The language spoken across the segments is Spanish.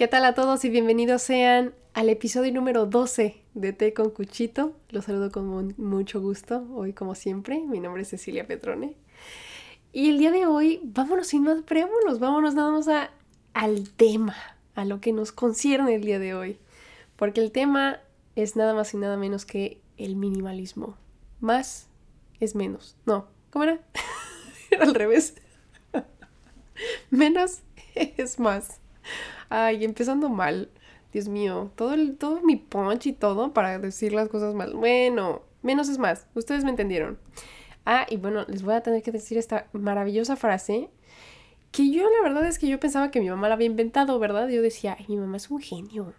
¿Qué tal a todos y bienvenidos sean al episodio número 12 de Té con Cuchito? Los saludo con mucho gusto, hoy como siempre. Mi nombre es Cecilia Petrone. Y el día de hoy, vámonos sin más preámbulos, vámonos nada más a, al tema, a lo que nos concierne el día de hoy. Porque el tema es nada más y nada menos que el minimalismo. Más es menos. No, ¿cómo era? era al revés. menos es más. Ay, empezando mal. Dios mío, todo, el, todo mi punch y todo para decir las cosas mal. Bueno, menos es más. Ustedes me entendieron. Ah, y bueno, les voy a tener que decir esta maravillosa frase que yo la verdad es que yo pensaba que mi mamá la había inventado, ¿verdad? Yo decía, ay, mi mamá es un genio.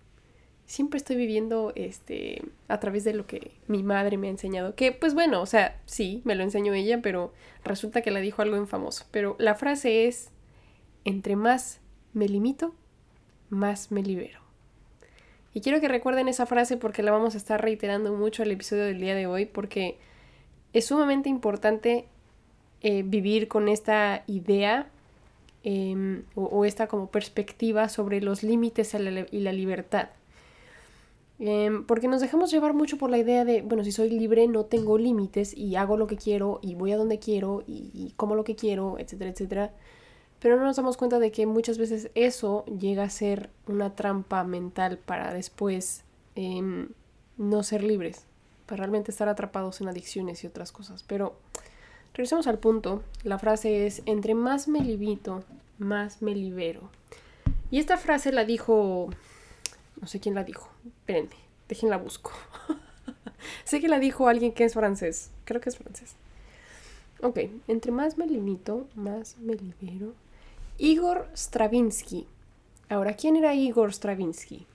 Siempre estoy viviendo este a través de lo que mi madre me ha enseñado. Que pues bueno, o sea, sí, me lo enseñó ella, pero resulta que la dijo algo en famoso. Pero la frase es, entre más me limito, más me libero. Y quiero que recuerden esa frase porque la vamos a estar reiterando mucho el episodio del día de hoy porque es sumamente importante eh, vivir con esta idea em, o, esta como perspectiva sobre los límites y la libertad. Em, porque nos dejamos llevar mucho por la idea de, bueno, si soy libre no tengo límites y hago lo que quiero y voy a donde quiero y, y como lo que quiero, etcétera, etcétera pero no nos damos cuenta de que muchas veces eso llega a ser una trampa mental para después em, no ser libres, para realmente estar atrapados en adicciones y otras cosas. Pero regresemos al punto. La frase es, entre más me limito, más me libero. Y esta frase la dijo, no sé quién la dijo, espérenme, déjenla busco. sé que la dijo alguien que es francés, creo que es francés. Ok, entre más me limito, más me libero. Igor Stravinsky. Ahora, ¿quién era Igor Stravinsky?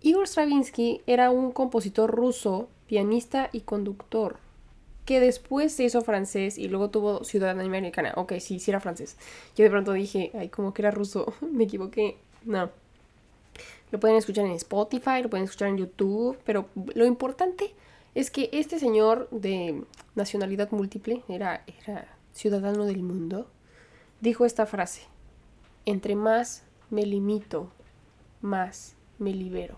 Igor Stravinsky era un compositor ruso, pianista y conductor, que después se hizo francés y luego tuvo ciudadanía americana. Ok, sí, sí era francés. Yo de pronto dije, ay, como que era ruso, me equivoqué. No. Lo pueden escuchar en Spotify, lo pueden escuchar en YouTube, pero lo importante es que este señor de nacionalidad múltiple era, era ciudadano del mundo dijo esta frase, entre más me limito, más me libero.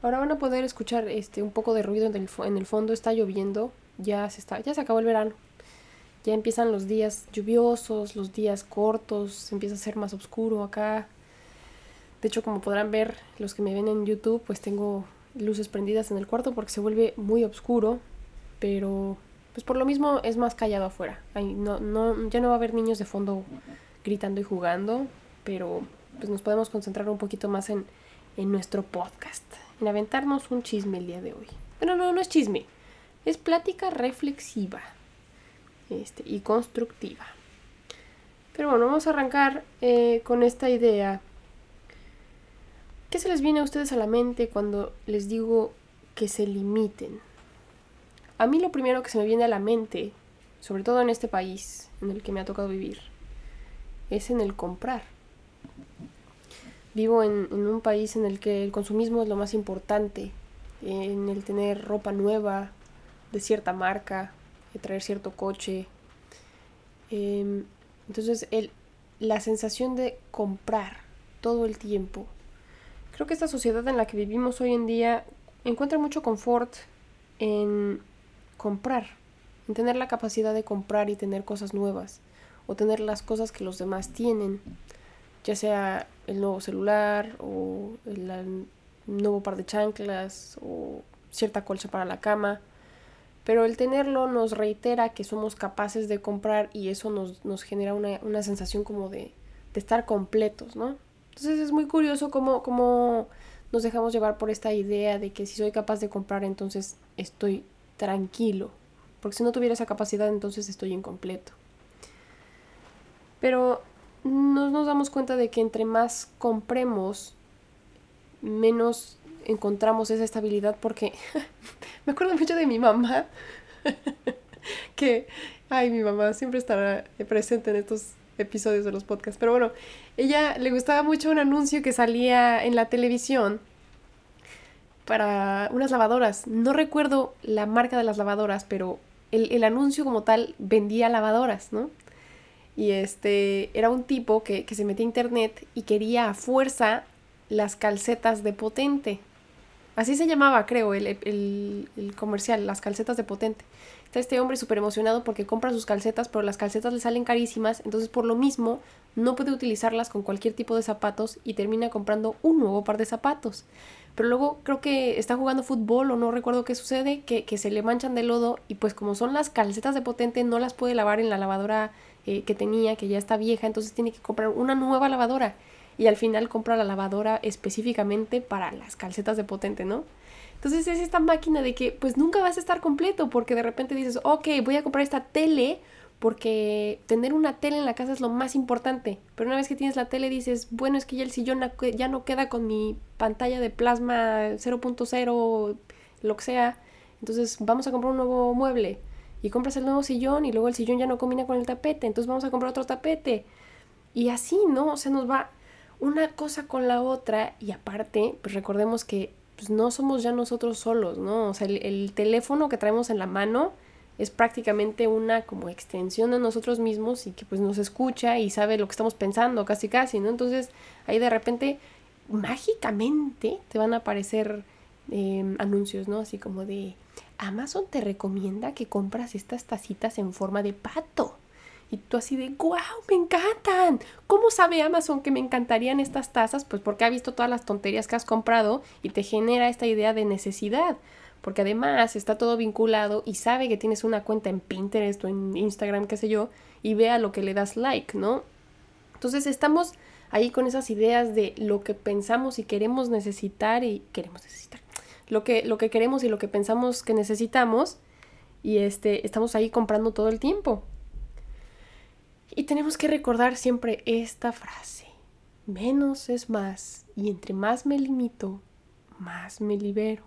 Ahora van a poder escuchar este, un poco de ruido en el, en el fondo, está lloviendo, ya se, está, ya se acabó el verano. Ya empiezan los días lluviosos, los días cortos, empieza a ser más oscuro acá. De hecho, como podrán ver los que me ven en YouTube, pues tengo luces prendidas en el cuarto porque se vuelve muy oscuro, pero pues por lo mismo es más callado afuera. no, no, ya no va a haber niños de fondo gritando y jugando, pero pues nos podemos concentrar un poquito más en, en nuestro podcast, en aventarnos un chisme el día de hoy. Pero no, no es chisme, es plática reflexiva este, y constructiva. Pero bueno, vamos a arrancar eh, con esta idea. ¿Qué se les viene a ustedes a la mente cuando les digo que se limiten? A mí lo primero que se me viene a la mente, sobre todo en este país en el que me ha tocado vivir, es en el comprar. Vivo en, un país en el que el consumismo es lo más importante, en el tener ropa nueva, de cierta marca, de traer cierto coche. Em, entonces, el, la sensación de comprar todo el tiempo. Creo que esta sociedad en la que vivimos hoy en día encuentra mucho confort en comprar, en tener la capacidad de comprar y tener cosas nuevas, o tener las cosas que los demás tienen, ya sea el nuevo celular o el, nuevo par de chanclas o cierta colcha para la cama. Pero el tenerlo nos reitera que somos capaces de comprar y eso nos, nos genera una, una, sensación como de, de, estar completos, ¿no? Entonces es muy curioso cómo, cómo nos dejamos llevar por esta idea de que si soy capaz de comprar entonces estoy tranquilo, porque si no tuviera esa capacidad entonces estoy incompleto. Pero no nos damos cuenta de que entre más compremos, menos encontramos esa estabilidad porque me acuerdo mucho de mi mamá, que, ay, mi mamá siempre estará presente en estos episodios de los podcasts, pero bueno, ella le gustaba mucho un anuncio que salía en la televisión para unas lavadoras. No recuerdo la marca de las lavadoras, pero el, anuncio como tal vendía lavadoras, ¿no? Y este era un tipo que, se metía a internet y quería a fuerza las calcetas de potente. Así se llamaba, creo, el, el comercial, las calcetas de potente. Está este hombre súper emocionado porque compra sus calcetas, pero las calcetas le salen carísimas, entonces por lo mismo no puede utilizarlas con cualquier tipo de zapatos y termina comprando un nuevo par de zapatos. Pero luego creo que está jugando fútbol o no recuerdo qué sucede, que, se le manchan de lodo y pues como son las calcetas de potente no las puede lavar en la lavadora eh, que tenía, que ya está vieja, entonces tiene que comprar una nueva lavadora y al final compra la lavadora específicamente para las calcetas de potente, ¿no? Entonces es esta máquina de que pues nunca vas a estar completo porque de repente dices, ok, voy a comprar esta tele porque tener una tele en la casa es lo más importante. Pero una vez que tienes la tele dices, bueno, es que ya el sillón ya no queda con mi pantalla de plasma 0.0, lo que sea. Entonces vamos a comprar un nuevo mueble. Y compras el nuevo sillón y luego el sillón ya no combina con el tapete. Entonces vamos a comprar otro tapete. Y así, ¿no? O sea, nos va una cosa con la otra. Y aparte, pues recordemos que pues no somos ya nosotros solos, ¿no? O sea, el, teléfono que traemos en la mano es prácticamente una como extensión de nosotros mismos y que pues nos escucha y sabe lo que estamos pensando casi casi, ¿no? Entonces ahí de repente mágicamente te van a aparecer em, anuncios, ¿no? Así como de Amazon te recomienda que compras estas tacitas en forma de pato. Y tú así de, wow, me encantan. ¿Cómo sabe Amazon que me encantarían estas tazas? Pues porque ha visto todas las tonterías que has comprado y te genera esta idea de necesidad. Porque además está todo vinculado y sabe que tienes una cuenta en Pinterest o en Instagram, qué sé yo, y ve a lo que le das like, ¿no? Entonces estamos ahí con esas ideas de lo que pensamos y queremos necesitar y queremos necesitar. Lo que, lo que queremos y lo que pensamos que necesitamos y este, estamos ahí comprando todo el tiempo. Y tenemos que recordar siempre esta frase. Menos es más y entre más me limito, más me libero.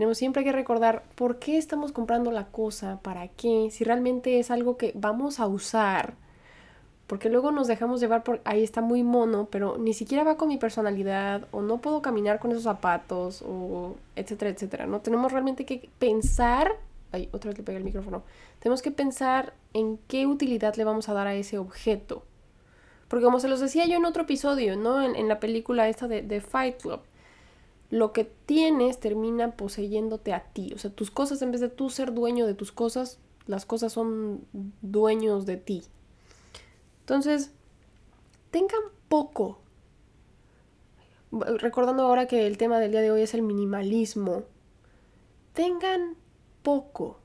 Tenemos siempre que recordar por qué estamos comprando la cosa, para qué, si realmente es algo que vamos a usar. Porque luego nos dejamos llevar por ahí está muy mono, pero ni siquiera va con mi personalidad, o no puedo caminar con esos zapatos, o etcétera, etcétera. ¿no? Tenemos realmente que pensar Ay, otra vez le pegué el micrófono. Tenemos que pensar en qué utilidad le vamos a dar a ese objeto. Porque como se los decía yo en otro episodio, ¿no? En, la película esta de, de, Fight Club, lo que tienes termina poseyéndote a ti. O sea, tus cosas, en vez de tú ser dueño de tus cosas, las cosas son dueños de ti. Entonces, tengan poco. Recordando ahora que el tema del día de hoy es el minimalismo. Tengan poco.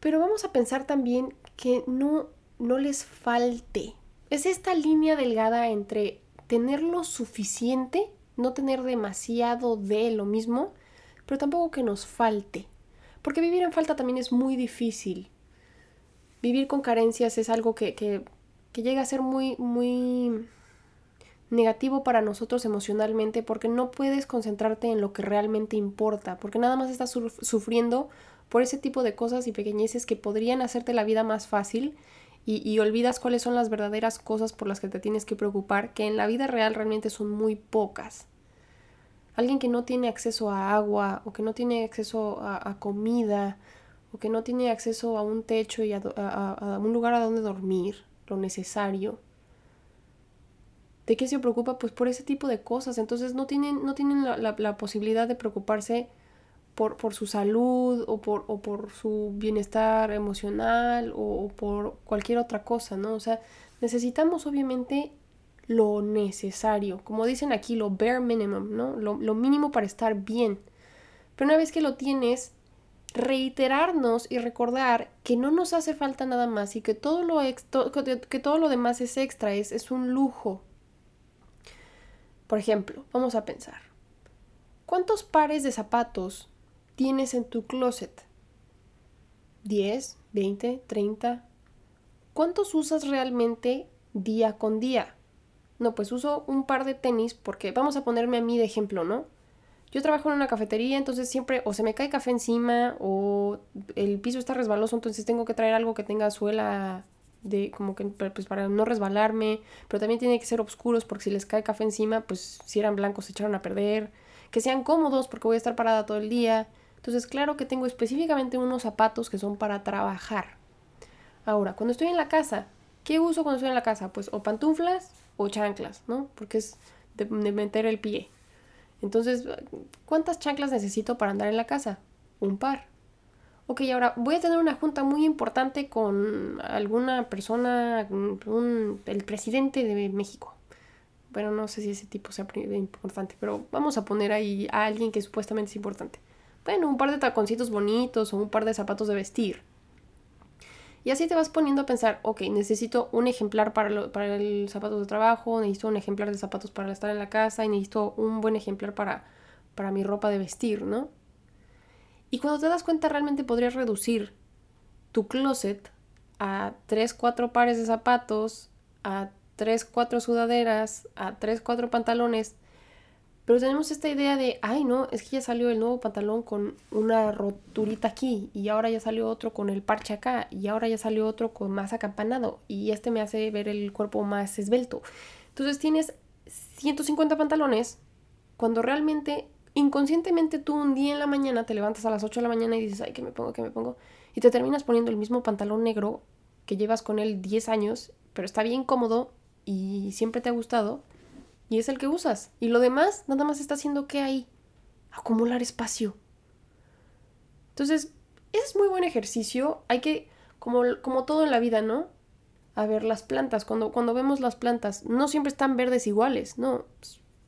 Pero vamos a pensar también que no, no les falte. Es esta línea delgada entre tener lo suficiente, no tener demasiado de lo mismo, pero tampoco que nos falte. Porque vivir en falta también es muy difícil. Vivir con carencias es algo que, que, llega a ser muy, muy negativo para nosotros emocionalmente porque no puedes concentrarte en lo que realmente importa, porque nada más estás sufriendo por ese tipo de cosas y pequeñeces que podrían hacerte la vida más fácil y, olvidas cuáles son las verdaderas cosas por las que te tienes que preocupar, que en la vida real realmente son muy pocas. Alguien que no tiene acceso a agua o que no tiene acceso a, comida o que no tiene acceso a un techo y a un lugar a donde dormir, lo necesario, ¿De qué se preocupa? Pues por ese tipo de cosas. Entonces no tienen, no tienen la, posibilidad de preocuparse por, por su salud o por, o por, su bienestar emocional o, por cualquier otra cosa, ¿no? O sea, necesitamos obviamente lo necesario, como dicen aquí, lo bare minimum, ¿no? Lo, lo mínimo para estar bien. Pero una vez que lo tienes, reiterarnos y recordar que no nos hace falta nada más y que todo lo, que todo lo demás es extra, es, es un lujo. Por ejemplo, vamos a pensar. ¿Cuántos pares de zapatos tienes en tu closet? ¿10? ¿20? ¿30? ¿Cuántos usas realmente día con día? No, pues uso un par de tenis porque vamos a ponerme a mí de ejemplo, ¿no? Yo trabajo en una cafetería, entonces siempre o se me cae café encima o el piso está resbaloso, entonces tengo que traer algo que tenga suela de como que pues para no resbalarme, pero también tiene que ser oscuros porque si les cae café encima, pues si eran blancos se echaron a perder, que sean cómodos porque voy a estar parada todo el día. Entonces, claro que tengo específicamente unos zapatos que son para trabajar. Ahora, cuando estoy en la casa, ¿qué uso cuando estoy en la casa? Pues o pantuflas o chanclas, ¿no? Porque es de, meter el pie. Entonces, ¿cuántas chanclas necesito para andar en la casa? Un par. Ok, ahora voy a tener una junta muy importante con alguna persona, el presidente de México. Bueno, no sé si ese tipo sea importante, pero vamos a poner ahí a alguien que supuestamente es importante. Bueno, un par de taconcitos bonitos o un par de zapatos de vestir. Y así te vas poniendo a pensar, ok, necesito un ejemplar para, para el zapato de trabajo, necesito un ejemplar de zapatos para estar en la casa y necesito un buen ejemplar para, para mi ropa de vestir, ¿no? Y cuando te das cuenta realmente podrías reducir tu closet a 3, 4 pares de zapatos, a 3, 4 sudaderas, a 3, 4 pantalones pero tenemos esta idea de, ay, no, es que ya salió el nuevo pantalón con una roturita aquí, y ahora ya salió otro con el parche acá, y ahora ya salió otro con más acampanado, y este me hace ver el cuerpo más esbelto. Entonces tienes 150 pantalones cuando realmente, inconscientemente tú un día en la mañana te levantas a las 8 de la mañana y dices, ay, ¿qué me pongo? ¿Qué me pongo? Y te terminas poniendo el mismo pantalón negro que llevas con él 10 años, pero está bien cómodo y siempre te ha gustado y es el que usas. Y lo demás nada más está haciendo que hay acumular espacio. Entonces, es muy buen ejercicio. Hay que, como, como todo en la vida, ¿no? A ver, las plantas, cuando, cuando vemos las plantas, no siempre están verdes iguales, no.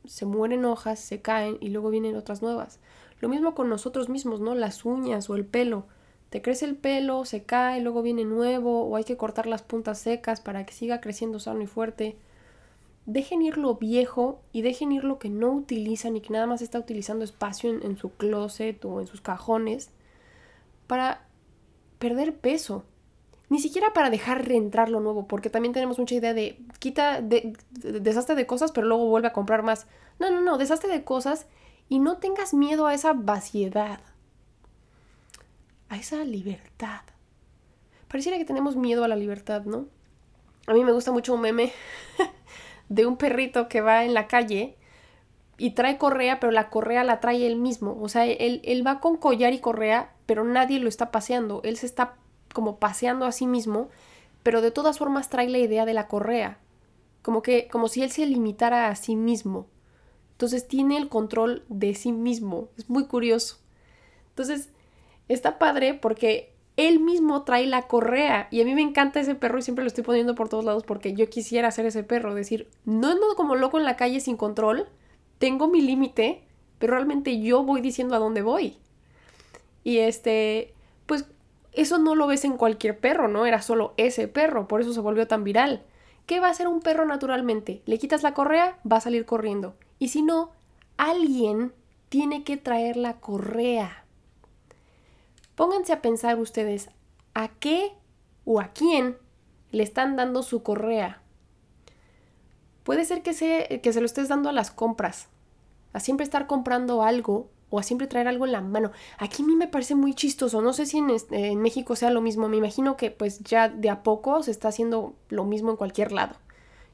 Se mueren hojas, se caen y luego vienen otras nuevas. Lo mismo con nosotros mismos, ¿no? Las uñas o el pelo. Te crece el pelo, se cae, luego viene nuevo, o hay que cortar las puntas secas para que siga creciendo sano y fuerte dejen ir lo viejo y dejen ir lo que no utilizan y que nada más está utilizando espacio en, su closet o en sus cajones para perder peso. Ni siquiera para dejar reentrar lo nuevo, porque también tenemos mucha idea de quita, de, deshazte de cosas, pero luego vuelve a comprar más. No, no, no, deshazte de cosas y no tengas miedo a esa vaciedad, a esa libertad. Pareciera que tenemos miedo a la libertad, ¿no? A mí me gusta mucho un meme de un perrito que va en la calle y trae correa, pero la correa la trae él mismo. O sea, él, él va con collar y correa, pero nadie lo está paseando. Él se está como paseando a sí mismo, pero de todas formas trae la idea de la correa. Como que, como si él se limitara a sí mismo. Entonces tiene el control de sí mismo. Es muy curioso. Entonces, está padre porque él mismo trae la correa. Y a mí me encanta ese perro y siempre lo estoy poniendo por todos lados porque yo quisiera ser ese perro. Decir, no ando como loco en la calle sin control, tengo mi límite, pero realmente yo voy diciendo a dónde voy. Y este, pues eso no lo ves en cualquier perro, ¿no? Era solo ese perro, por eso se volvió tan viral. ¿Qué va a hacer un perro naturalmente? Le quitas la correa, va a salir corriendo. Y si no, alguien tiene que traer la correa. Pónganse a pensar ustedes a qué o a quién le están dando su correa. Puede ser que se, que se lo estés dando a las compras, a siempre estar comprando algo o a siempre traer algo en la mano. Aquí a mí me parece muy chistoso, no sé si en, México sea lo mismo, me imagino que pues ya de a poco se está haciendo lo mismo en cualquier lado.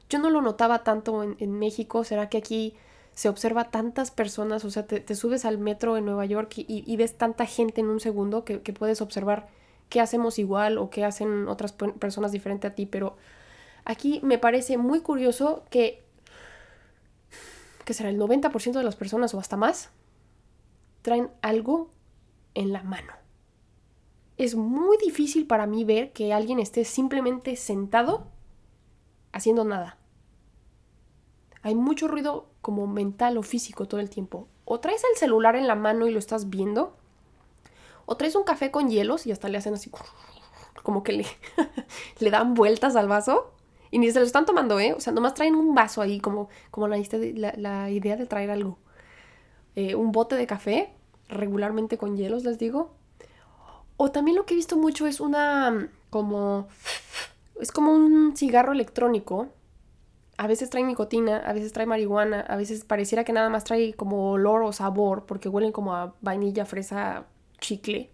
Yo no lo notaba tanto en, en México, será que aquí se observa tantas personas, o sea, te, subes al metro en Nueva York y, ves tanta gente en un segundo que, puedes observar qué hacemos igual o qué hacen otras personas diferente a ti, pero aquí me parece muy curioso que, que será el 90% de las personas o hasta más, traen algo en la mano. Es muy difícil para mí ver que alguien esté simplemente sentado haciendo nada. Hay mucho ruido como mental o físico todo el tiempo. O traes el celular en la mano y lo estás viendo, o traes un café con hielos y hasta le hacen así, como que le, dan vueltas al vaso. Y ni se lo están tomando, ¿eh? O sea, nomás traen un vaso ahí, como, como la, la, idea de traer algo. Eh, un bote de café, regularmente con hielos, les digo. O también lo que he visto mucho es una, como, es como un cigarro electrónico a veces trae nicotina, a veces trae marihuana, a veces pareciera que nada más trae como olor o sabor porque huelen como a vainilla, fresa, chicle.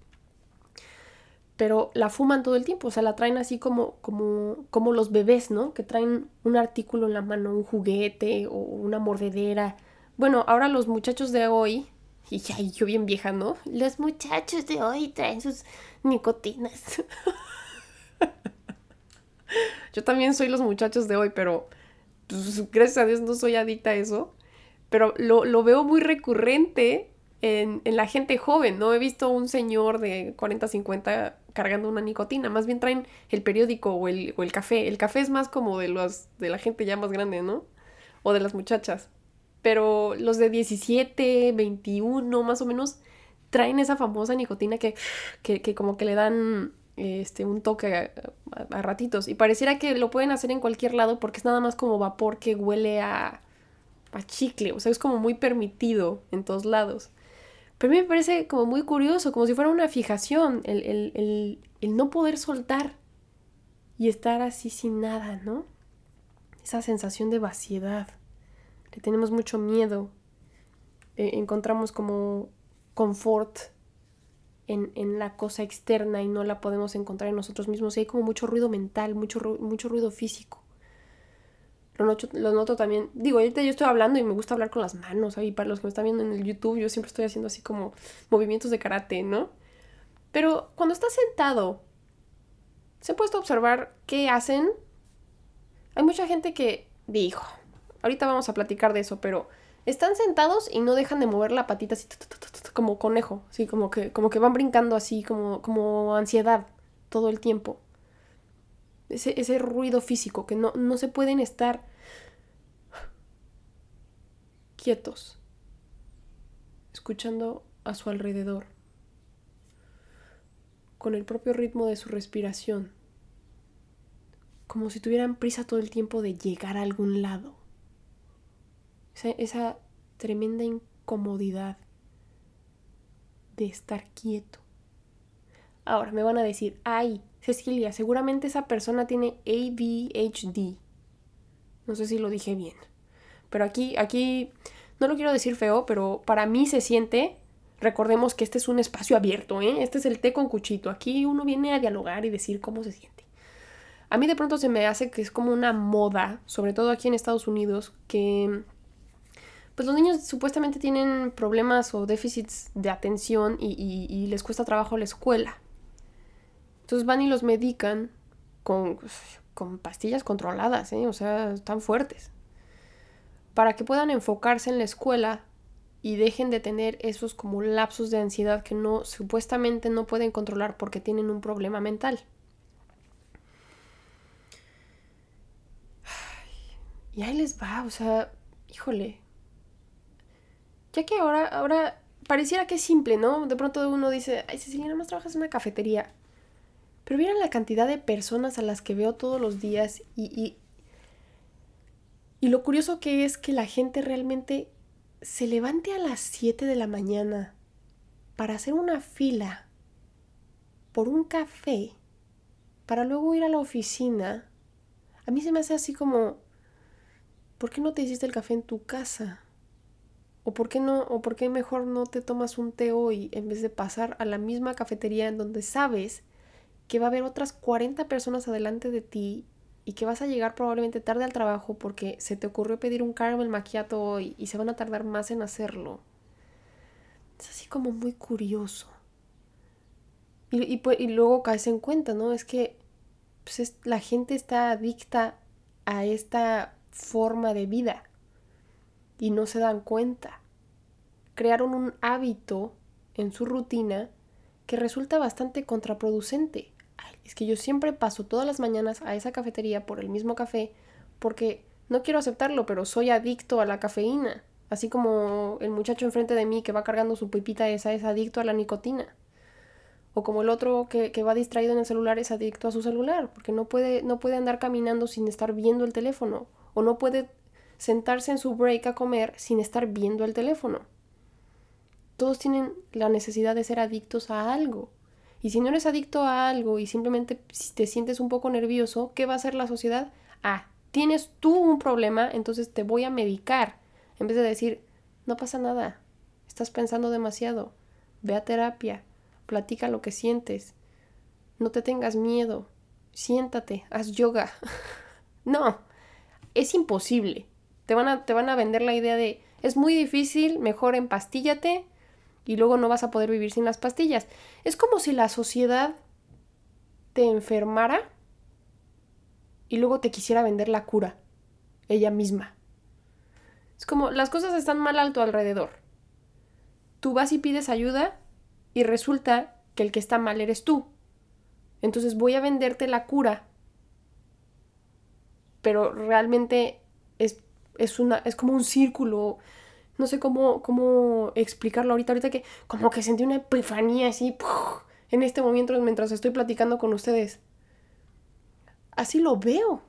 Pero la fuman todo el tiempo, o sea, la traen así como, como, como los bebés, ¿no? Que traen un artículo en la mano, un juguete o una mordedera. Bueno, ahora los muchachos de hoy, y ya yo bien vieja, ¿no? Los muchachos de hoy traen sus nicotinas. Yo también soy los muchachos de hoy, pero pues, gracias a Dios no soy adicta a eso. Pero lo, lo veo muy recurrente en, en, la gente joven. No he visto un señor de 40, 50 cargando una nicotina. Más bien traen el periódico o el, o el café. El café es más como de, los, de la gente ya más grande, ¿no? O de las muchachas. Pero los de 17, 21 más o menos traen esa famosa nicotina que, que, que como que le dan este, un toque a, ratitos. Y pareciera que lo pueden hacer en cualquier lado porque es nada más como vapor que huele a, a chicle. O sea, es como muy permitido en todos lados. Pero a mí me parece como muy curioso, como si fuera una fijación, el, el, el, el no poder soltar y estar así sin nada, ¿no? Esa sensación de vaciedad. Le tenemos mucho miedo. Eh, encontramos como confort en, en, la cosa externa y no la podemos encontrar en nosotros mismos. Y hay como mucho ruido mental, mucho, mucho ruido físico. Lo noto, lo noto también. Digo, ahorita yo estoy hablando y me gusta hablar con las manos. Para los que me están viendo en el YouTube, yo siempre estoy haciendo así como movimientos de karate, ¿no? Pero cuando estás sentado, se ha puesto a observar qué hacen. Hay mucha gente que dijo, ahorita vamos a platicar de eso, pero están sentados y no dejan de mover la patita así como conejo, así como que, como que van brincando así, como, como ansiedad todo el tiempo. Ese, ese ruido físico, que no, no se pueden estar quietos, escuchando a su alrededor, con el propio ritmo de su respiración, como si tuvieran prisa todo el tiempo de llegar a algún lado. Esa, tremenda incomodidad de estar quieto. Ahora me van a decir, ay, Cecilia, seguramente esa persona tiene ADHD. No sé si lo dije bien. Pero aquí, aquí, no lo quiero decir feo, pero para mí se siente, recordemos que este es un espacio abierto, ¿eh? Este es el té con cuchito. Aquí uno viene a dialogar y decir cómo se siente. A mí de pronto se me hace que es como una moda, sobre todo aquí en Estados Unidos, que pues los niños supuestamente tienen problemas o déficits de atención y, y, les cuesta trabajo la escuela. Entonces van y los medican con, con pastillas controladas, ¿eh? o sea, están fuertes, para que puedan enfocarse en la escuela y dejen de tener esos como lapsos de ansiedad que no supuestamente no pueden controlar porque tienen un problema mental. Y ahí les va, o sea, híjole. Ya que ahora, ahora pareciera que es simple, ¿no? De pronto uno dice, ay, Cecilia, nada más trabajas en una cafetería. Pero vieron la cantidad de personas a las que veo todos los días y, y, y lo curioso que es que la gente realmente se levante a las 7 de la mañana para hacer una fila por un café para luego ir a la oficina. A mí se me hace así como, ¿por qué no te hiciste el café en tu casa? ¿O por qué no, o por qué mejor no te tomas un té hoy en vez de pasar a la misma cafetería en donde sabes que va a haber otras 40 personas adelante de ti y que vas a llegar probablemente tarde al trabajo porque se te ocurrió pedir un caramel macchiato hoy y se van a tardar más en hacerlo. Es así como muy curioso. Y, y, y luego caes en cuenta, ¿no? Es que pues es, la gente está adicta a esta forma de vida y no se dan cuenta. Crearon un hábito en su rutina que resulta bastante contraproducente es que yo siempre paso todas las mañanas a esa cafetería por el mismo café porque no quiero aceptarlo, pero soy adicto a la cafeína. Así como el muchacho enfrente de mí que va cargando su pipita esa es adicto a la nicotina. O como el otro que, que, va distraído en el celular es adicto a su celular, porque no puede, no puede andar caminando sin estar viendo el teléfono. O no puede sentarse en su break a comer sin estar viendo el teléfono. Todos tienen la necesidad de ser adictos a algo. Y si no eres adicto a algo y simplemente te sientes un poco nervioso, ¿qué va a hacer la sociedad? Ah, tienes tú un problema, entonces te voy a medicar. En vez de decir, no pasa nada, estás pensando demasiado, ve a terapia, platica lo que sientes, no te tengas miedo, siéntate, haz yoga. no, es imposible. Te van, a, te van a vender la idea de, es muy difícil, mejor empastíllate y luego no vas a poder vivir sin las pastillas. Es como si la sociedad te enfermara y luego te quisiera vender la cura, ella misma. Es como, las cosas están mal a tu alrededor. Tú vas y pides ayuda y resulta que el que está mal eres tú. Entonces voy a venderte la cura. Pero realmente es, es, una, es como un círculo. No sé cómo, cómo explicarlo ahorita. Ahorita que como que sentí una epifanía así en este momento mientras estoy platicando con ustedes. Así lo veo.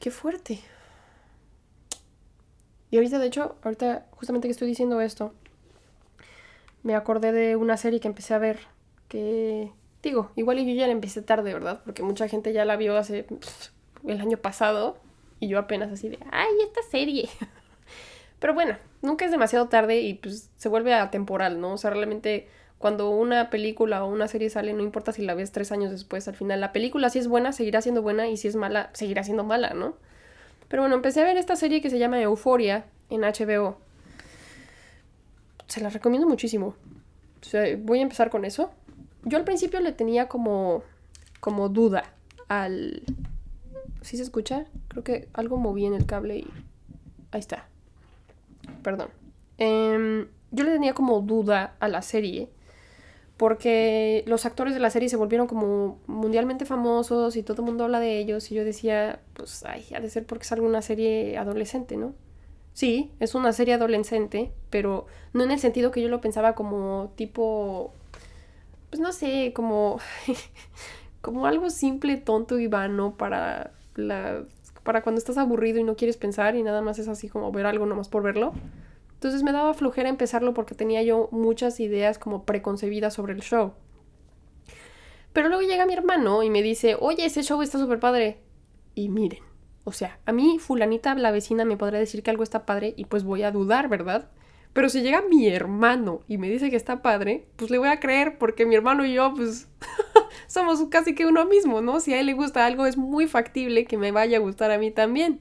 Qué fuerte. Y ahorita, de hecho, ahorita justamente que estoy diciendo esto, me acordé de una serie que empecé a ver que, digo, igual yo ya la empecé tarde, ¿verdad? Porque mucha gente ya la vio hace el año pasado y yo apenas así de, ay, esta serie. Pero bueno, nunca es demasiado tarde y pues se vuelve atemporal, ¿no? O sea, realmente cuando una película o una serie sale, no importa si la ves tres años después, al final la película si es buena, seguirá siendo buena y si es mala, seguirá siendo mala, ¿no? Pero bueno, empecé a ver esta serie que se llama Euforia en HBO. Se la recomiendo muchísimo. O sea, voy a empezar con eso. Yo al principio le tenía como, como duda al... ¿Sí se escucha? Creo que algo moví en el cable y... Ahí está. Perdón. Em, yo le tenía como duda a la serie porque los actores de la serie se volvieron como mundialmente famosos y todo el mundo habla de ellos y yo decía, pues, ay, ha de ser porque es alguna serie adolescente, ¿no? Sí, es una serie adolescente, pero no en el sentido que yo lo pensaba como tipo, pues no sé, como, como algo simple, tonto y vano para la, para cuando estás aburrido y no quieres pensar y nada más es así como ver algo nomás por verlo. Entonces me daba flojera empezarlo porque tenía yo muchas ideas como preconcebidas sobre el show. Pero luego llega mi hermano y me dice, oye, ese show está súper padre. Y miren, o sea, a mí fulanita, la vecina, me podrá decir que algo está padre y pues voy a dudar, ¿verdad? Pero si llega mi hermano y me dice que está padre, pues le voy a creer porque mi hermano y yo, pues, somos casi que uno mismo, ¿no? Si a él le gusta algo, es muy factible que me vaya a gustar a mí también.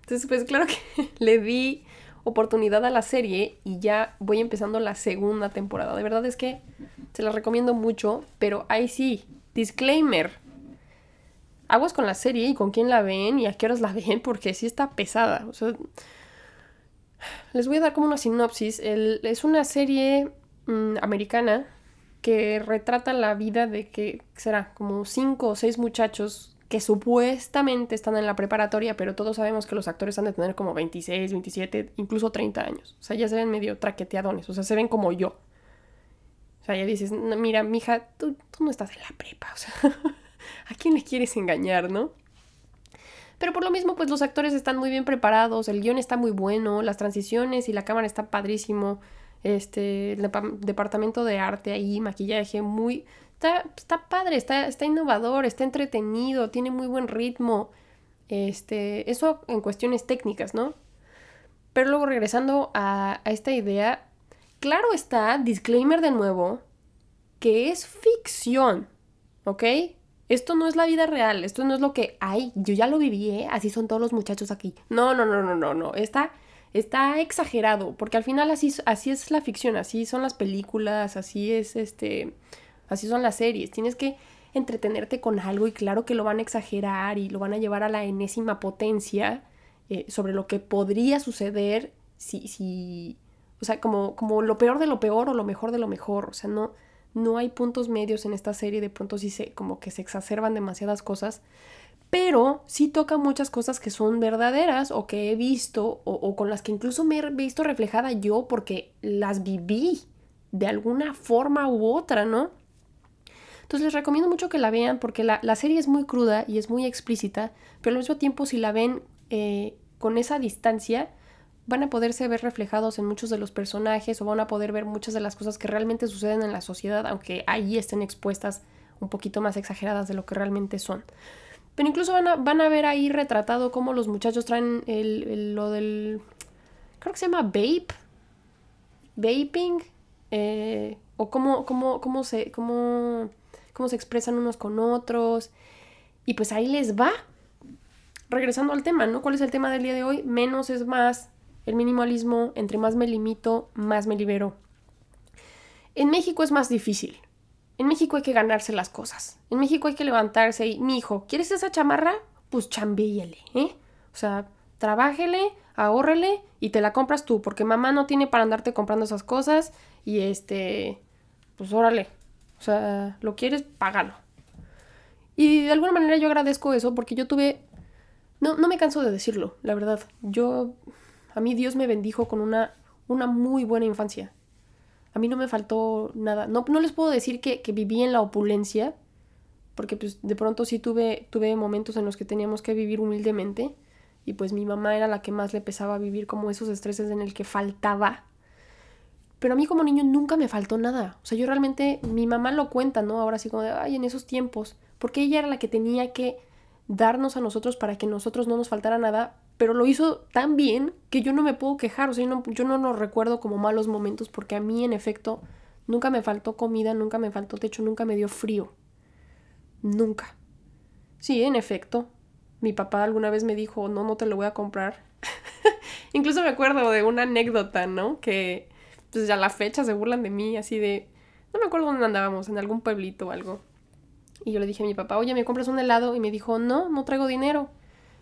Entonces, pues claro que le di oportunidad a la serie y ya voy empezando la segunda temporada. De verdad es que se la recomiendo mucho, pero ahí sí, disclaimer. Aguas con la serie y con quién la ven y a qué horas la ven, porque sí está pesada. O sea, les voy a dar como una sinopsis. es una serie mm, americana que retrata la vida de que será como cinco o seis muchachos que supuestamente están en la preparatoria, pero todos sabemos que los actores han de tener como 26, 27, incluso 30 años. O sea, ya se ven medio traqueteadones, o sea, se ven como yo. O sea, ya dices, mira, mija, tú, tú no estás en la prepa, o sea, ¿a quién le quieres engañar, no? Pero por lo mismo, pues los actores están muy bien preparados, el guion está muy bueno, las transiciones y la cámara está padrísimo. Este, departamento de arte ahí, maquillaje, muy está, padre, está, está innovador, está entretenido, tiene muy buen ritmo. Este, eso en cuestiones técnicas, ¿no? Pero luego regresando a, a esta idea, claro está, disclaimer de nuevo, que es ficción, ¿ok? Esto no es la vida real, esto no es lo que hay, yo ya lo viví, ¿eh? así son todos los muchachos aquí. No, no, no, no, no, no, está, está exagerado, porque al final así, así es la ficción, así son las películas, así es este, Así son las series. Tienes que entretenerte con algo y claro que lo van a exagerar y lo van a llevar a la enésima potencia eh, sobre lo que podría suceder si, si, o sea, como, como lo peor de lo peor o lo mejor de lo mejor. O sea, no, no hay puntos medios en esta serie. De pronto sí se, como que se exacerban demasiadas cosas. Pero sí toca muchas cosas que son verdaderas o que he visto o, con las que incluso me he visto reflejada yo porque las viví de alguna forma u otra, ¿no? Entonces les recomiendo mucho que la vean porque la, serie es muy cruda y es muy explícita, pero al mismo tiempo si la ven eh, con esa distancia, van a poderse ver reflejados en muchos de los personajes o van a poder ver muchas de las cosas que realmente suceden en la sociedad, aunque ahí estén expuestas un poquito más exageradas de lo que realmente son. Pero incluso van a, van a ver ahí retratado cómo los muchachos traen lo del... Creo que se llama vape. Vaping. Eh, o cómo, cómo, cómo se... Cómo cómo se expresan unos con otros. Y pues ahí les va. Regresando al tema, ¿no? ¿Cuál es el tema del día de hoy? Menos es más. El minimalismo, entre más me limito, más me libero. En México es más difícil. En México hay que ganarse las cosas. En México hay que levantarse y, mi hijo, ¿quieres esa chamarra? Pues chambíele, ¿eh? O sea, trabájele, ahórrele y te la compras tú, porque mamá no tiene para andarte comprando esas cosas y este, pues órale. O sea, lo quieres, págalo. Y de alguna manera yo agradezco eso porque yo tuve, no, no me canso de decirlo, la verdad. Yo, a mí Dios me bendijo con una, una muy buena infancia. A mí no me faltó nada. No, no les puedo decir que, que, viví en la opulencia, porque pues de pronto sí tuve, tuve momentos en los que teníamos que vivir humildemente y pues mi mamá era la que más le pesaba vivir como esos estreses en el que faltaba. Pero a mí como niño nunca me faltó nada. O sea, yo realmente, mi mamá lo cuenta, ¿no? Ahora sí como de, ay, en esos tiempos. Porque ella era la que tenía que darnos a nosotros para que nosotros no nos faltara nada, pero lo hizo tan bien que yo no me puedo quejar, o sea, yo no, no lo recuerdo como malos momentos porque a mí en efecto nunca me faltó comida, nunca me faltó techo, nunca me dio frío. Nunca. Sí, en efecto. Mi papá alguna vez me dijo, no, no te lo voy a comprar. Incluso me acuerdo de una anécdota, ¿no? Que pues ya la fecha se burlan de mí, así de... No me acuerdo dónde andábamos, en algún pueblito o algo. Y yo le dije a mi papá, oye, ¿me compras un helado? Y me dijo, no, no traigo dinero.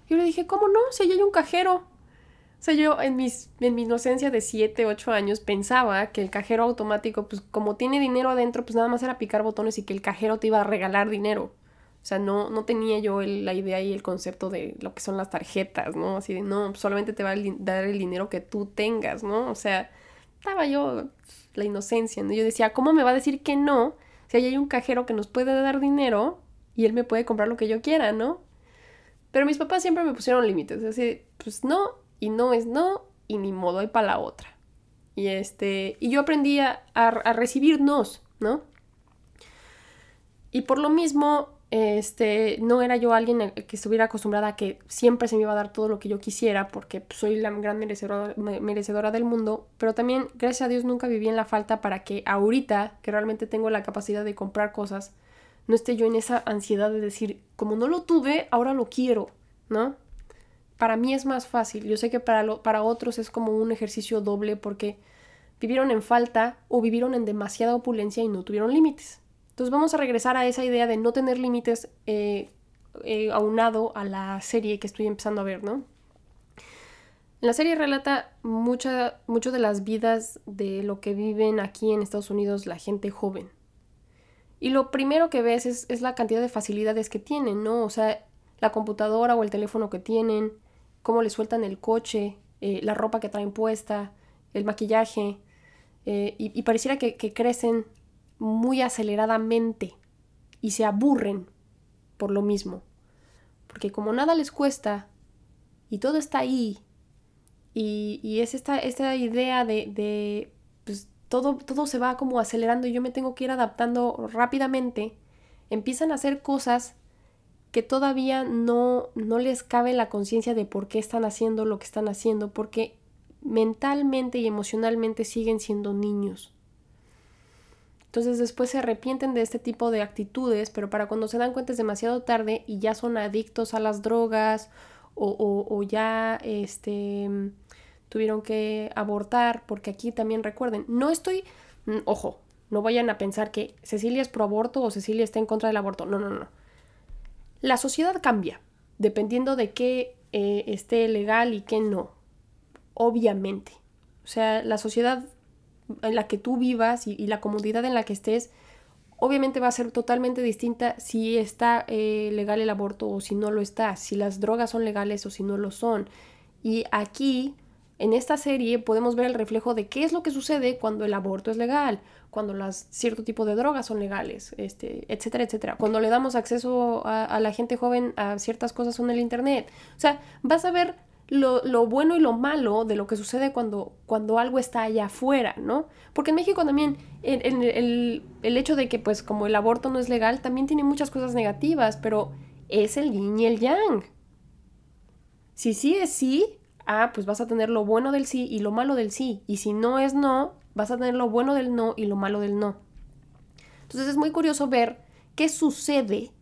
Yo le dije, ¿cómo no? Si allá hay un cajero. O sea, yo en, mis, en mi inocencia de 7, 8 años pensaba que el cajero automático, pues como tiene dinero adentro, pues nada más era picar botones y que el cajero te iba a regalar dinero. O sea, no, no tenía yo la idea y el concepto de lo que son las tarjetas, ¿no? Así de, no, solamente te va a dar el dinero que tú tengas, ¿no? O sea, estaba yo la inocencia, ¿no? Yo decía, ¿cómo me va a decir que no si hay un cajero que nos puede dar dinero y él me puede comprar lo que yo quiera, ¿no? Pero mis papás siempre me pusieron límites, así, pues no, y no es no, y ni modo, hay para la otra. Y este, y yo aprendí a, a, recibir nos, ¿no? Y por lo mismo, este, no era yo alguien que estuviera acostumbrada a que siempre se me iba a dar todo lo que yo quisiera, porque soy la gran merecedora, merecedora del mundo, pero también, gracias a Dios, nunca viví en la falta para que ahorita, que realmente tengo la capacidad de comprar cosas, no esté yo en esa ansiedad de decir, como no lo tuve, ahora lo quiero, ¿no? Para mí es más fácil. Yo sé que para, para otros es como un ejercicio doble porque vivieron en falta o vivieron en demasiada opulencia y no tuvieron límites. Entonces vamos a regresar a esa idea de no tener límites eh, eh, aunado a la serie que estoy empezando a ver, ¿no? La serie relata mucha, mucho de las vidas de lo que viven aquí en Estados Unidos la gente joven. Y lo primero que ves es, la cantidad de facilidades que tienen, ¿no? O sea, la computadora o el teléfono que tienen, cómo le sueltan el coche, eh, la ropa que traen puesta, el maquillaje, eh, y, pareciera que, crecen muy aceleradamente y se aburren por lo mismo. Porque como nada les cuesta y todo está ahí, y, y es esta, esta idea de, de pues, todo, se va como acelerando y yo me tengo que ir adaptando rápidamente, empiezan a hacer cosas que todavía no, no les cabe la conciencia de por qué están haciendo lo que están haciendo, porque mentalmente y emocionalmente siguen siendo niños. Entonces después se arrepienten de este tipo de actitudes, pero para cuando se dan cuenta es demasiado tarde y ya son adictos a las drogas o, o, o ya este, tuvieron que abortar, porque aquí también recuerden, no estoy, mm, ojo, no vayan a pensar que Cecilia es pro aborto o Cecilia está en contra del aborto, no, no, no. La sociedad cambia, dependiendo de qué eh, esté legal y qué no, obviamente. O sea, la sociedad en la que tú vivas y, la comunidad en la que estés, obviamente va a ser totalmente distinta si está eh, legal el aborto o si no lo está, si las drogas son legales o si no lo son. Y aquí en esta serie podemos ver el reflejo de qué es lo que sucede cuando el aborto es legal, cuando las, cierto tipo de drogas son legales, este, etcétera, etcétera. Cuando le damos acceso a, la gente joven a ciertas cosas en el Internet. O sea, vas a ver lo, bueno y lo malo de lo que sucede cuando, cuando algo está allá afuera, ¿no? Porque en México también el, el, hecho de que pues como el aborto no es legal también tiene muchas cosas negativas, pero es el yin y el yang. Si sí es sí, ah, pues vas a tener lo bueno del sí y lo malo del sí. Y si no es no, vas a tener lo bueno del no y lo malo del no. Entonces es muy curioso ver qué sucede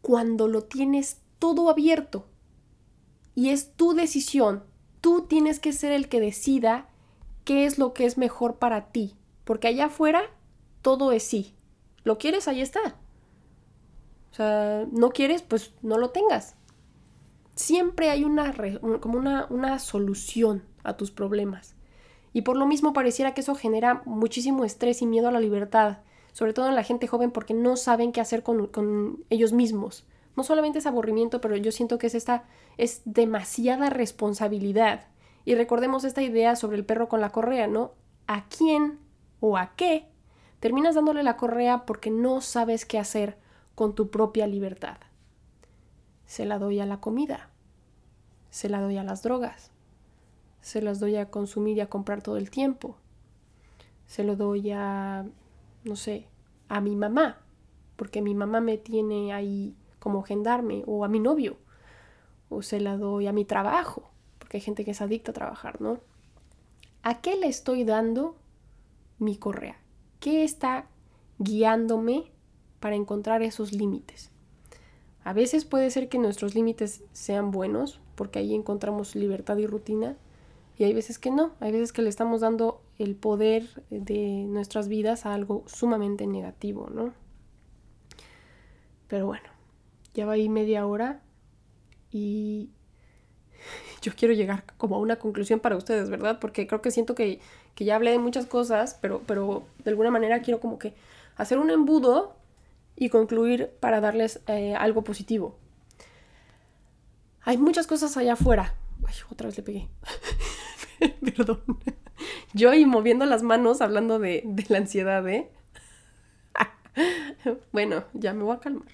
cuando lo tienes todo abierto. Y es tu decisión. Tú tienes que ser el que decida qué es lo que es mejor para ti. Porque allá afuera todo es sí. ¿Lo quieres? Ahí está. O sea, no quieres, pues no lo tengas. Siempre hay una, como una, una solución a tus problemas. Y por lo mismo pareciera que eso genera muchísimo estrés y miedo a la libertad, sobre todo en la gente joven porque no saben qué hacer con, con ellos mismos. No solamente es aburrimiento, pero yo siento que es esta, es demasiada responsabilidad. Y recordemos esta idea sobre el perro con la correa, ¿no? ¿A quién o a qué terminas dándole la correa porque no sabes qué hacer con tu propia libertad? Se la doy a la comida, se la doy a las drogas, se las doy a consumir y a comprar todo el tiempo. Se lo doy a, no sé, a mi mamá, porque mi mamá me tiene ahí como gendarme, o a mi novio, o se la doy a mi trabajo, porque hay gente que es adicta a trabajar, ¿no? ¿A qué le estoy dando mi correa? ¿Qué está guiándome para encontrar esos límites? A veces puede ser que nuestros límites sean buenos, porque ahí encontramos libertad y rutina, y hay veces que no, hay veces que le estamos dando el poder de nuestras vidas a algo sumamente negativo, ¿no? Pero bueno, ya va ahí media hora y yo quiero llegar como a una conclusión para ustedes, ¿verdad? Porque creo que siento que, ya hablé de muchas cosas, pero, pero de alguna manera quiero como que hacer un embudo y concluir para darles eh, algo positivo. Hay muchas cosas allá afuera. Ay, otra vez le pegué. Perdón. Yo y moviendo las manos hablando de, la ansiedad, ¿eh? bueno, ya me voy a calmar.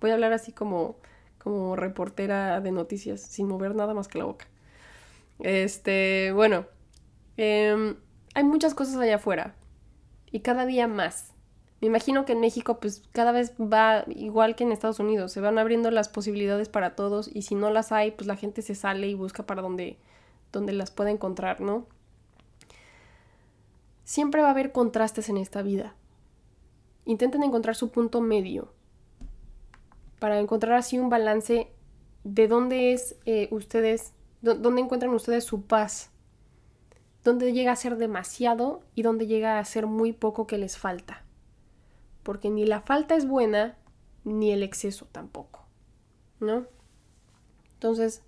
Voy a hablar así como, como reportera de noticias, sin mover nada más que la boca. Este, bueno, em, hay muchas cosas allá afuera y cada día más. Me imagino que en México pues cada vez va igual que en Estados Unidos, se van abriendo las posibilidades para todos y si no las hay pues la gente se sale y busca para donde donde las pueda encontrar, ¿no? Siempre va a haber contrastes en esta vida. Intenten encontrar su punto medio para encontrar así un balance de dónde es eh, ustedes, dónde encuentran ustedes su paz, dónde llega a ser demasiado y dónde llega a ser muy poco que les falta. Porque ni la falta es buena, ni el exceso tampoco, ¿no? Entonces,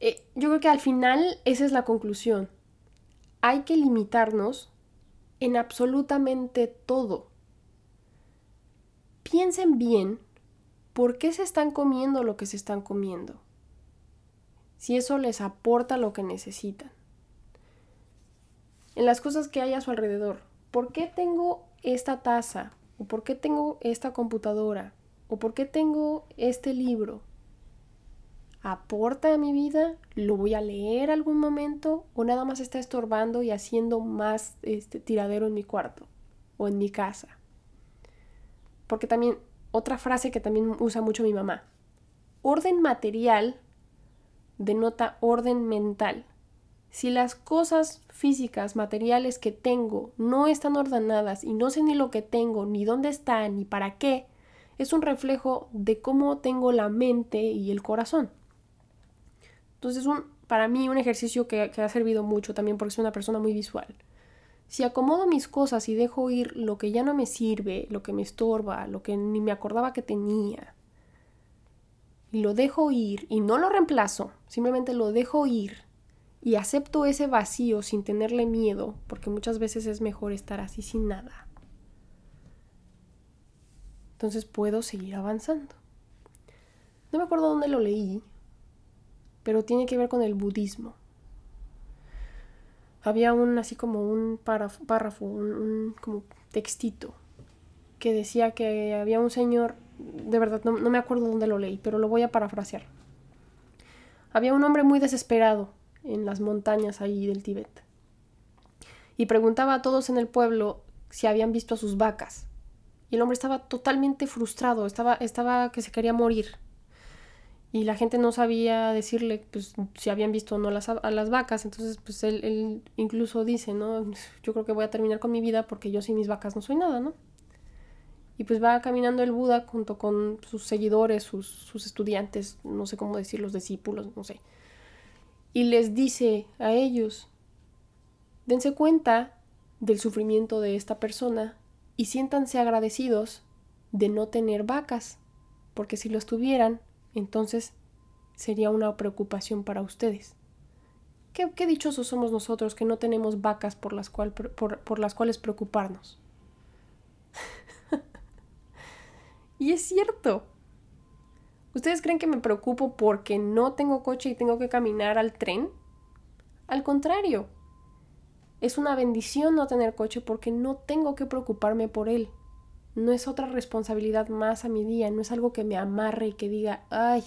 eh, yo creo que al final esa es la conclusión. Hay que limitarnos en absolutamente todo. Piensen bien por qué se están comiendo lo que se están comiendo. Si eso les aporta lo que necesitan. En las cosas que hay a su alrededor. ¿Por qué tengo esta taza? ¿O por qué tengo esta computadora? ¿O por qué tengo este libro? aporta a mi vida, lo voy a leer algún momento o nada más está estorbando y haciendo más este, tiradero en mi cuarto o en mi casa. Porque también, otra frase que también usa mucho mi mamá, orden material denota orden mental. Si las cosas físicas, materiales que tengo no están ordenadas y no sé ni lo que tengo, ni dónde están, ni para qué, es un reflejo de cómo tengo la mente y el corazón. Entonces, un, para mí, un ejercicio que, que ha servido mucho también porque soy una persona muy visual. Si acomodo mis cosas y dejo ir lo que ya no me sirve, lo que me estorba, lo que ni me acordaba que tenía, y lo dejo ir y no lo reemplazo, simplemente lo dejo ir y acepto ese vacío sin tenerle miedo, porque muchas veces es mejor estar así sin nada. Entonces puedo seguir avanzando. No me acuerdo dónde lo leí, pero tiene que ver con el budismo. Había un así como un párrafo, un, como textito que decía que había un señor, de verdad no, no me acuerdo dónde lo leí, pero lo voy a parafrasear. Había un hombre muy desesperado en las montañas ahí del Tíbet y preguntaba a todos en el pueblo si habían visto a sus vacas. Y el hombre estaba totalmente frustrado, estaba, estaba que se quería morir y la gente no sabía decirle pues, si habían visto o no las, a las vacas. Entonces, pues él, él, incluso dice, ¿no? Yo creo que voy a terminar con mi vida porque yo sin mis vacas no soy nada, ¿no? Y pues va caminando el Buda junto con sus seguidores, sus, sus estudiantes, no sé cómo decir, los discípulos, no sé. Y les dice a ellos, dense cuenta del sufrimiento de esta persona y siéntanse agradecidos de no tener vacas, porque si los tuvieran, entonces sería una preocupación para ustedes. Qué, dichosos somos nosotros que no tenemos vacas por las cuales preocuparnos. y es cierto. ¿Ustedes creen que me preocupo porque no tengo coche y tengo que caminar al tren? Al contrario, es una bendición no tener coche porque no tengo que preocuparme por él. No es otra responsabilidad más a mi día, no es algo que me amarre y que diga, ay,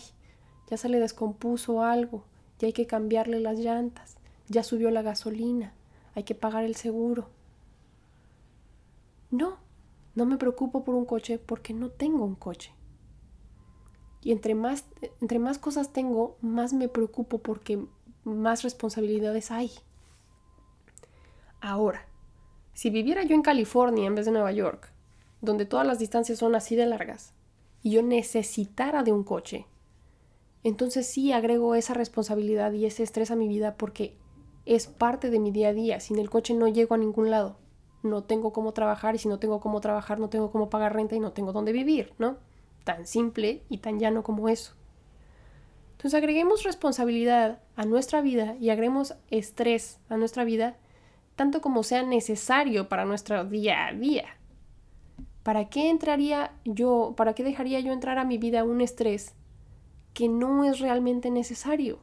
ya se le descompuso algo, ya hay que cambiarle las llantas, ya subió la gasolina, hay que pagar el seguro. No, no me preocupo por un coche porque no tengo un coche. Y entre más, entre más cosas tengo, más me preocupo porque más responsabilidades hay. Ahora, si viviera yo en California en vez de Nueva York, donde todas las distancias son así de largas, y yo necesitara de un coche, entonces sí agrego esa responsabilidad y ese estrés a mi vida porque es parte de mi día a día. Sin el coche no llego a ningún lado. No tengo cómo trabajar y si no tengo cómo trabajar no tengo cómo pagar renta y no tengo dónde vivir, ¿no? Tan simple y tan llano como eso. Entonces agreguemos responsabilidad a nuestra vida y agreguemos estrés a nuestra vida tanto como sea necesario para nuestro día a día. ¿Para qué entraría yo, para qué dejaría yo entrar a mi vida un estrés que no es realmente necesario?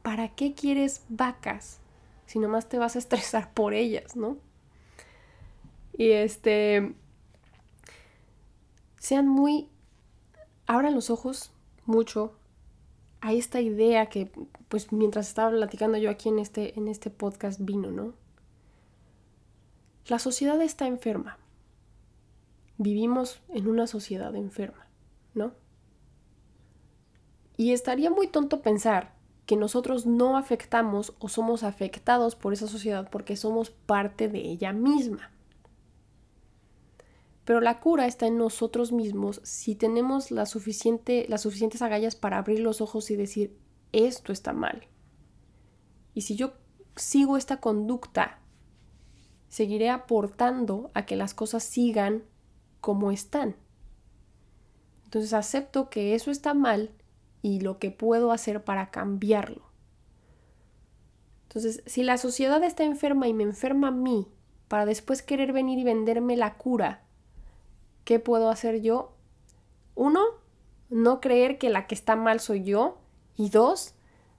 ¿Para qué quieres vacas si nomás te vas a estresar por ellas, no? Y este, sean muy, abran los ojos mucho a esta idea que, pues mientras estaba platicando yo aquí en este, en este podcast vino, ¿no? La sociedad está enferma. Vivimos en una sociedad enferma, ¿no? Y estaría muy tonto pensar que nosotros no afectamos o somos afectados por esa sociedad porque somos parte de ella misma. Pero la cura está en nosotros mismos si tenemos suficiente, las suficientes agallas para abrir los ojos y decir, esto está mal. Y si yo sigo esta conducta seguiré aportando a que las cosas sigan como están. Entonces acepto que eso está mal y lo que puedo hacer para cambiarlo. Entonces, si la sociedad está enferma y me enferma a mí para después querer venir y venderme la cura, ¿qué puedo hacer yo? Uno, no creer que la que está mal soy yo. Y dos,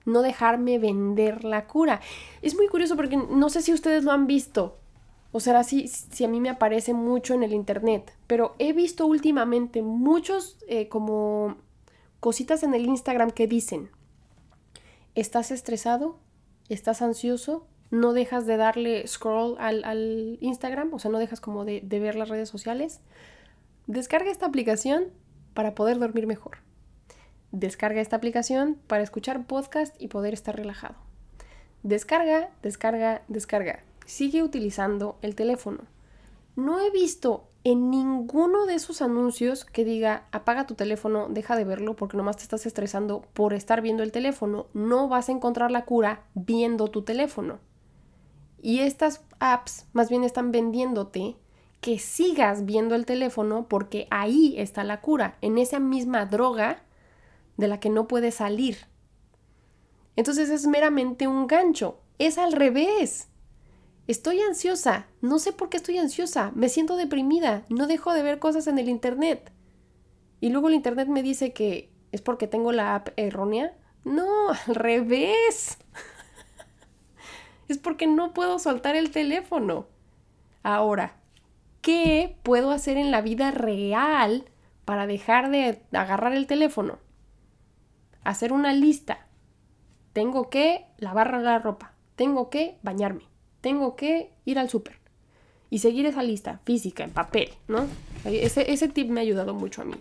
no dejarme vender la cura. Es muy curioso porque no sé si ustedes lo han visto, o sea, si, si a mí me aparece mucho en el internet, pero he visto últimamente muchos eh, como cositas en el Instagram que dicen, ¿estás estresado? ¿Estás ansioso? ¿No dejas de darle scroll al, Instagram? O sea, no dejas como de, de ver las redes sociales. Descarga esta aplicación para poder dormir mejor. Descarga esta aplicación para escuchar podcast y poder estar relajado. Descarga, descarga, descarga sigue utilizando el teléfono. No he visto en ninguno de esos anuncios que diga apaga tu teléfono, deja de verlo porque nomás te estás estresando por estar viendo el teléfono. No vas a encontrar la cura viendo tu teléfono. Y estas apps más bien están vendiéndote que sigas viendo el teléfono porque ahí está la cura, en esa misma droga de la que no puedes salir. Entonces es meramente un gancho. Es al revés. Estoy ansiosa. No sé por qué estoy ansiosa. Me siento deprimida. No dejo de ver cosas en el Internet. Y luego el Internet me dice que es porque tengo la app errónea. No, al revés. es porque no puedo soltar el teléfono. Ahora, ¿qué puedo hacer en la vida real para dejar de agarrar el teléfono? Hacer una lista. Tengo que lavar la ropa. Tengo que bañarme tengo que ir al súper y seguir esa lista física, en papel, ¿no? Ese, ese tip me ha ayudado mucho a mí.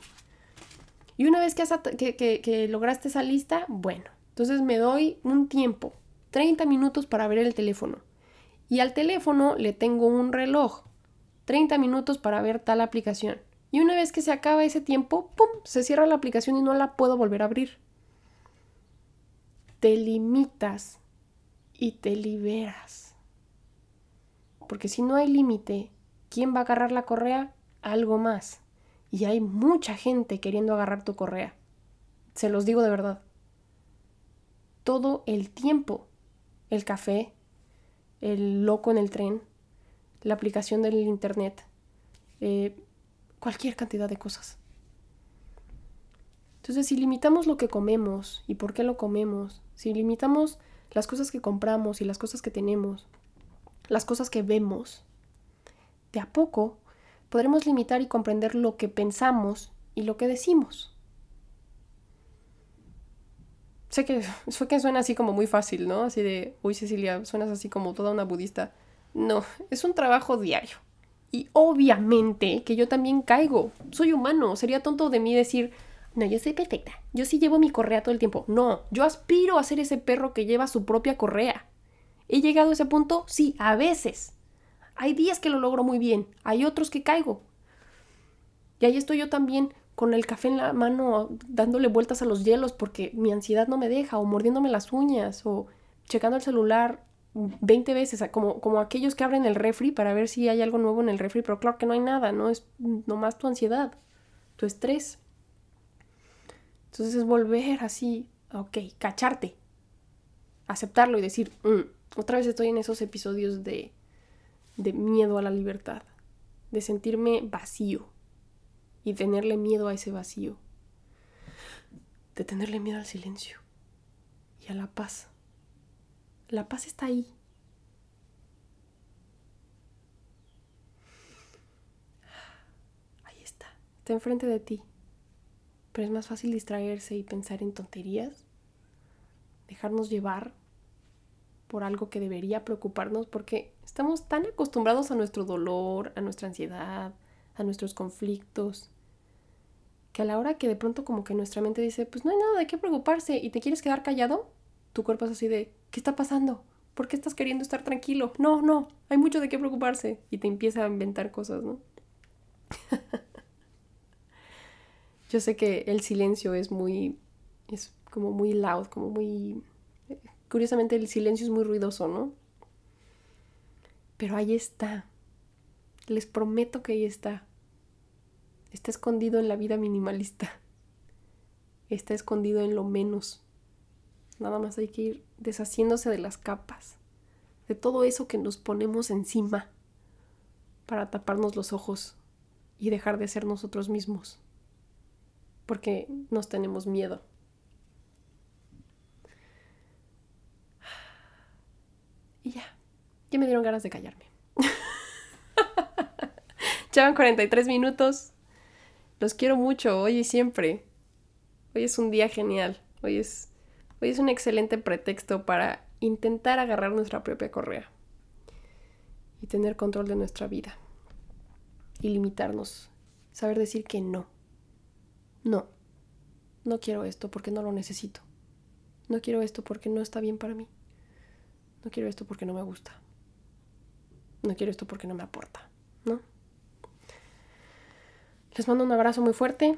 Y una vez que, que, que, lograste esa lista, bueno, entonces me doy un tiempo, 30 minutos para ver el teléfono. Y al teléfono le tengo un reloj, 30 minutos para ver tal aplicación. Y una vez que se acaba ese tiempo, ¡pum! Se cierra la aplicación y no la puedo volver a abrir. Te limitas y te liberas. Porque si no hay límite, ¿quién va a agarrar la correa? Algo más. Y hay mucha gente queriendo agarrar tu correa. Se los digo de verdad. Todo el tiempo. El café, el loco en el tren, la aplicación del internet, eh, cualquier cantidad de cosas. Entonces, si limitamos lo que comemos y por qué lo comemos, si limitamos las cosas que compramos y las cosas que tenemos, las cosas que vemos, de a poco podremos limitar y comprender lo que pensamos y lo que decimos. Sé que, sé que suena así como muy fácil, ¿no? Así de, uy Cecilia, suenas así como toda una budista. No, es un trabajo diario. Y obviamente que yo también caigo. Soy humano. Sería tonto de mí decir, no, yo soy perfecta. Yo sí llevo mi correa todo el tiempo. No, yo aspiro a ser ese perro que lleva su propia correa. ¿He llegado a ese punto? Sí, a veces. Hay días que lo logro muy bien, hay otros que caigo. Y ahí estoy yo también con el café en la mano dándole vueltas a los hielos porque mi ansiedad no me deja, o mordiéndome las uñas, o checando el celular 20 veces, como, como aquellos que abren el refri para ver si hay algo nuevo en el refri, pero claro que no hay nada, no es nomás tu ansiedad, tu estrés. Entonces es volver así, ok, cacharte, aceptarlo y decir, mm, otra vez estoy en esos episodios de, de miedo a la libertad, de sentirme vacío y tenerle miedo a ese vacío, de tenerle miedo al silencio y a la paz. La paz está ahí. Ahí está, está enfrente de ti. Pero es más fácil distraerse y pensar en tonterías, dejarnos llevar por algo que debería preocuparnos porque estamos tan acostumbrados a nuestro dolor, a nuestra ansiedad, a nuestros conflictos, que a la hora que de pronto como que nuestra mente dice, pues no hay nada de qué preocuparse y te quieres quedar callado, tu cuerpo es así de, ¿qué está pasando? ¿Por qué estás queriendo estar tranquilo? No, no, hay mucho de qué preocuparse y te empieza a inventar cosas, ¿no? Yo sé que el silencio es muy, es como muy loud, como muy... Curiosamente el silencio es muy ruidoso, ¿no? Pero ahí está. Les prometo que ahí está. Está escondido en la vida minimalista. Está escondido en lo menos. Nada más hay que ir deshaciéndose de las capas, de todo eso que nos ponemos encima para taparnos los ojos y dejar de ser nosotros mismos porque nos tenemos miedo. Y ya, ya me dieron ganas de callarme. Llevan 43 minutos. Los quiero mucho, hoy y siempre. Hoy es un día genial. Hoy es, es un excelente pretexto para intentar agarrar nuestra propia correa y tener control de nuestra vida y limitarnos. Saber decir que no no, no quiero esto porque no lo necesito. No quiero esto porque no está bien para mí. No quiero esto porque no me gusta. No quiero esto porque no me aporta, ¿no? Les mando un abrazo muy fuerte.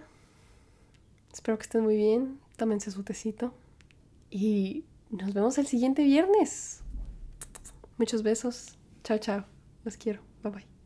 Espero que estén muy bien. Tómense su tecito. Y nos vemos el siguiente viernes. Muchos besos. Chao, chao. Los quiero. Bye bye.